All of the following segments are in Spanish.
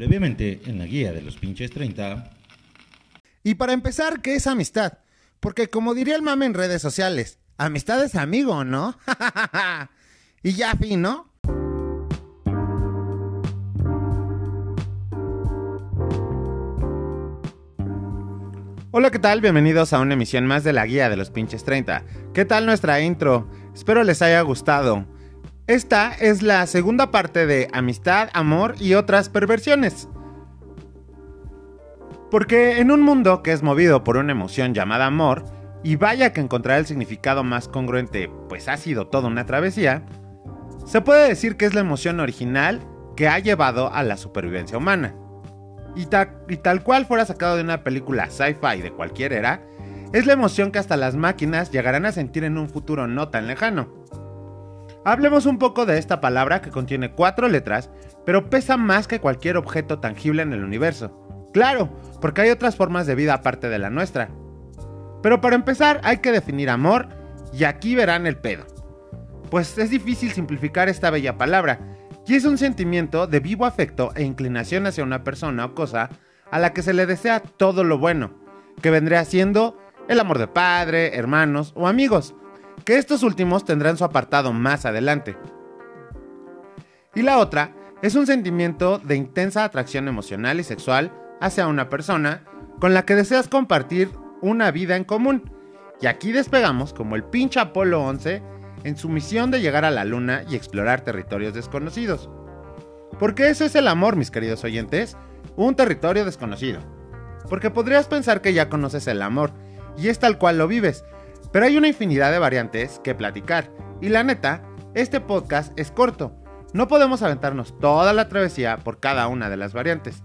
Previamente en la guía de los pinches 30. Y para empezar, ¿qué es amistad? Porque como diría el mame en redes sociales, amistad es amigo, ¿no? y ya fin, ¿no? Hola, ¿qué tal? Bienvenidos a una emisión más de la guía de los pinches 30. ¿Qué tal nuestra intro? Espero les haya gustado. Esta es la segunda parte de amistad, amor y otras perversiones. Porque en un mundo que es movido por una emoción llamada amor, y vaya que encontrar el significado más congruente, pues ha sido toda una travesía, se puede decir que es la emoción original que ha llevado a la supervivencia humana. Y, y tal cual fuera sacado de una película sci-fi de cualquier era, es la emoción que hasta las máquinas llegarán a sentir en un futuro no tan lejano. Hablemos un poco de esta palabra que contiene cuatro letras, pero pesa más que cualquier objeto tangible en el universo. Claro, porque hay otras formas de vida aparte de la nuestra. Pero para empezar hay que definir amor, y aquí verán el pedo. Pues es difícil simplificar esta bella palabra, y es un sentimiento de vivo afecto e inclinación hacia una persona o cosa a la que se le desea todo lo bueno, que vendría siendo el amor de padre, hermanos o amigos, que estos últimos tendrán su apartado más adelante. Y la otra es un sentimiento de intensa atracción emocional y sexual hacia una persona con la que deseas compartir una vida en común. Y aquí despegamos como el pinche Apolo 11 en su misión de llegar a la luna y explorar territorios desconocidos. Porque eso es el amor, mis queridos oyentes, un territorio desconocido. Porque podrías pensar que ya conoces el amor, y es tal cual lo vives, pero hay una infinidad de variantes que platicar, y la neta, este podcast es corto. No podemos aventarnos toda la travesía por cada una de las variantes.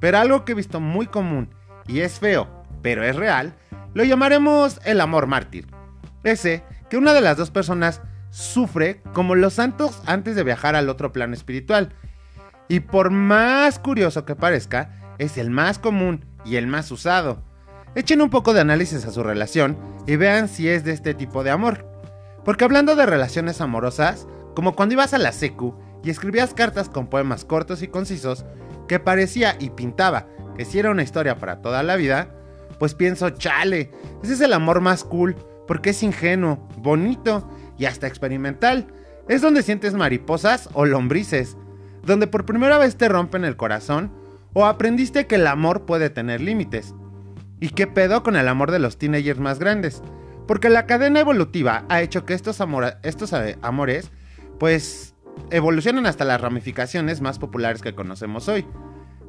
Pero algo que he visto muy común, y es feo, pero es real, lo llamaremos el amor mártir. Ese que una de las dos personas sufre como los santos antes de viajar al otro plano espiritual. Y por más curioso que parezca, es el más común y el más usado. Echen un poco de análisis a su relación y vean si es de este tipo de amor. Porque hablando de relaciones amorosas, como cuando ibas a la secu y escribías cartas con poemas cortos y concisos, que parecía y pintaba que si era una historia para toda la vida, pues pienso, chale, ese es el amor más cool, porque es ingenuo, bonito y hasta experimental. Es donde sientes mariposas o lombrices, donde por primera vez te rompen el corazón o aprendiste que el amor puede tener límites. ¿Y qué pedo con el amor de los teenagers más grandes? Porque la cadena evolutiva ha hecho que estos, eh, amores, pues, evolucionen hasta las ramificaciones más populares que conocemos hoy.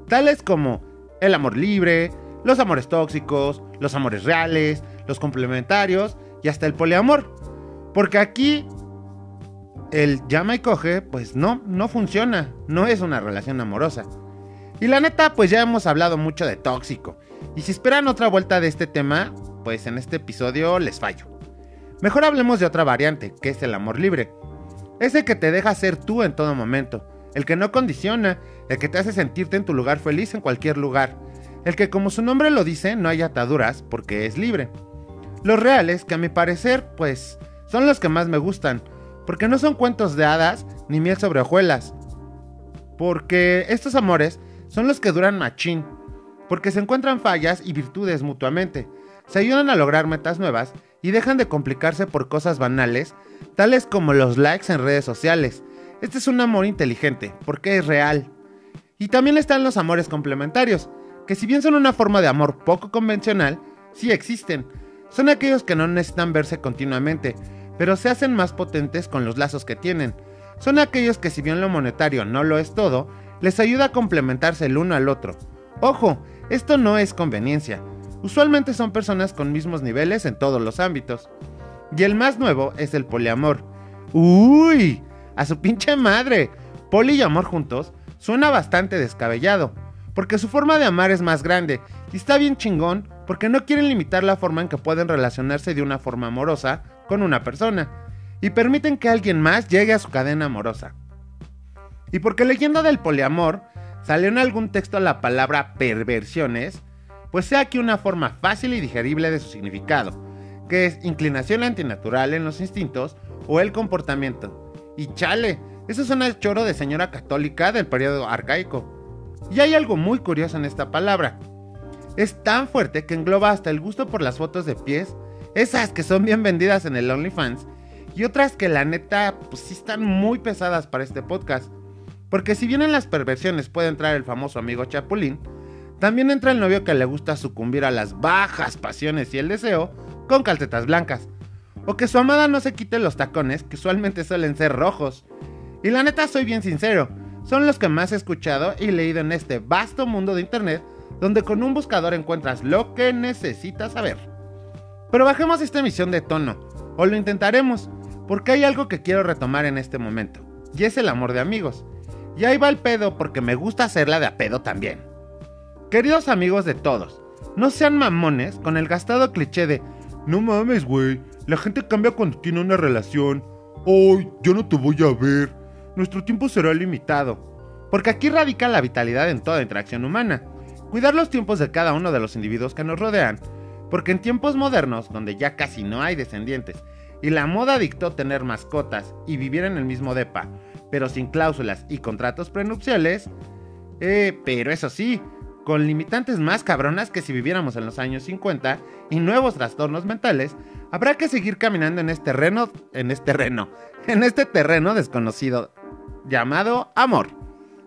Tales como el amor libre, los amores tóxicos, los amores reales, los complementarios y hasta el poliamor. Porque aquí el llama y coge, pues no, no funciona, no es una relación amorosa. Y la neta, pues ya hemos hablado mucho de tóxico. Y si esperan otra vuelta de este tema, pues en este episodio les fallo. Mejor hablemos de otra variante, que es el amor libre. Ese que te deja ser tú en todo momento, el que no condiciona, el que te hace sentirte en tu lugar feliz en cualquier lugar, el que como su nombre lo dice no hay ataduras porque es libre. Los reales, que a mi parecer, pues, son los que más me gustan, porque no son cuentos de hadas ni miel sobre hojuelas. Porque estos amores son los que duran machín, porque se encuentran fallas y virtudes mutuamente, se ayudan a lograr metas nuevas y dejan de complicarse por cosas banales, tales como los likes en redes sociales. Este es un amor inteligente, porque es real. Y también están los amores complementarios, que si bien son una forma de amor poco convencional, sí existen. Son aquellos que no necesitan verse continuamente, pero se hacen más potentes con los lazos que tienen. Son aquellos que si bien lo monetario no lo es todo, les ayuda a complementarse el uno al otro. Ojo, esto no es conveniencia. Usualmente son personas con mismos niveles en todos los ámbitos. Y el más nuevo es el poliamor. ¡Uy! A su pinche madre. Poli y amor juntos suena bastante descabellado, porque su forma de amar es más grande y está bien chingón porque no quieren limitar la forma en que pueden relacionarse de una forma amorosa con una persona y permiten que alguien más llegue a su cadena amorosa. Y porque leyendo del poliamor salió en algún texto la palabra perversiones, pues sea aquí una forma fácil y digerible de su significado, que es inclinación antinatural en los instintos o el comportamiento. Y chale, eso suena el choro de señora católica del periodo arcaico. Y hay algo muy curioso en esta palabra. Es tan fuerte que engloba hasta el gusto por las fotos de pies, esas que son bien vendidas en el OnlyFans, y otras que la neta, pues sí están muy pesadas para este podcast. Porque si bien en las perversiones puede entrar el famoso amigo Chapulín, también entra el novio que le gusta sucumbir a las bajas pasiones y el deseo con calcetas blancas. O que su amada no se quite los tacones, que usualmente suelen ser rojos. Y la neta soy bien sincero, son los que más he escuchado y leído en este vasto mundo de internet, donde con un buscador encuentras lo que necesitas saber. Pero bajemos esta emisión de tono, o lo intentaremos, porque hay algo que quiero retomar en este momento, y es el amor de amigos. Y ahí va el pedo porque me gusta hacerla de a pedo también. Queridos amigos de todos, no sean mamones con el gastado cliché de No mames, güey, la gente cambia cuando tiene una relación. Ay, yo no te voy a ver. Nuestro tiempo será limitado. Porque aquí radica la vitalidad en toda interacción humana. Cuidar los tiempos de cada uno de los individuos que nos rodean. Porque en tiempos modernos, donde ya casi no hay descendientes, y la moda dictó tener mascotas y vivir en el mismo depa, pero sin cláusulas y contratos prenupciales, eh, pero eso sí, con limitantes más cabronas que si viviéramos en los años 50 y nuevos trastornos mentales, habrá que seguir caminando en este terreno, en este terreno, en este terreno desconocido llamado amor.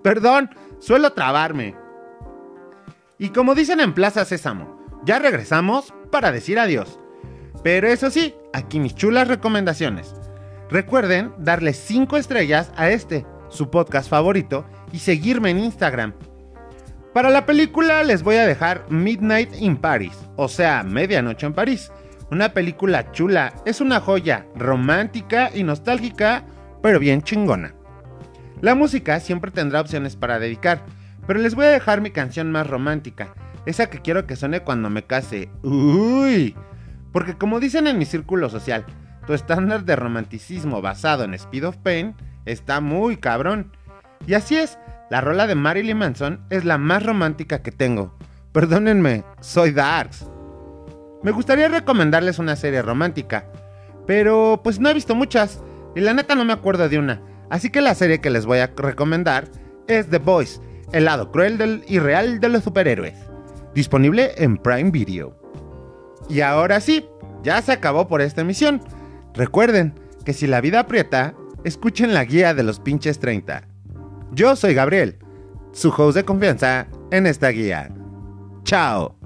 Perdón, suelo trabarme. Y como dicen en Plaza Sésamo, ya regresamos para decir adiós. Pero eso sí, aquí mis chulas recomendaciones. Recuerden darle 5 estrellas a este, su podcast favorito, y seguirme en Instagram. Para la película les voy a dejar Midnight in Paris, o sea, Medianoche en París. Una película chula, es una joya, romántica y nostálgica, pero bien chingona. La música siempre tendrá opciones para dedicar, pero les voy a dejar mi canción más romántica, esa que quiero que suene cuando me case. Uy, porque como dicen en mi círculo social, tu estándar de romanticismo basado en Speed of Pain está muy cabrón. Y así es, la rola de Marilyn Manson es la más romántica que tengo. Perdónenme, soy Darks. Me gustaría recomendarles una serie romántica, pero pues no he visto muchas y la neta no me acuerdo de una. Así que la serie que les voy a recomendar es The Boys, el lado cruel y real de los superhéroes. Disponible en Prime Video. Y ahora sí, ya se acabó por esta emisión. Recuerden que si la vida aprieta, escuchen la guía de los pinches 30. Yo soy Gabriel, su host de confianza en esta guía. Chao.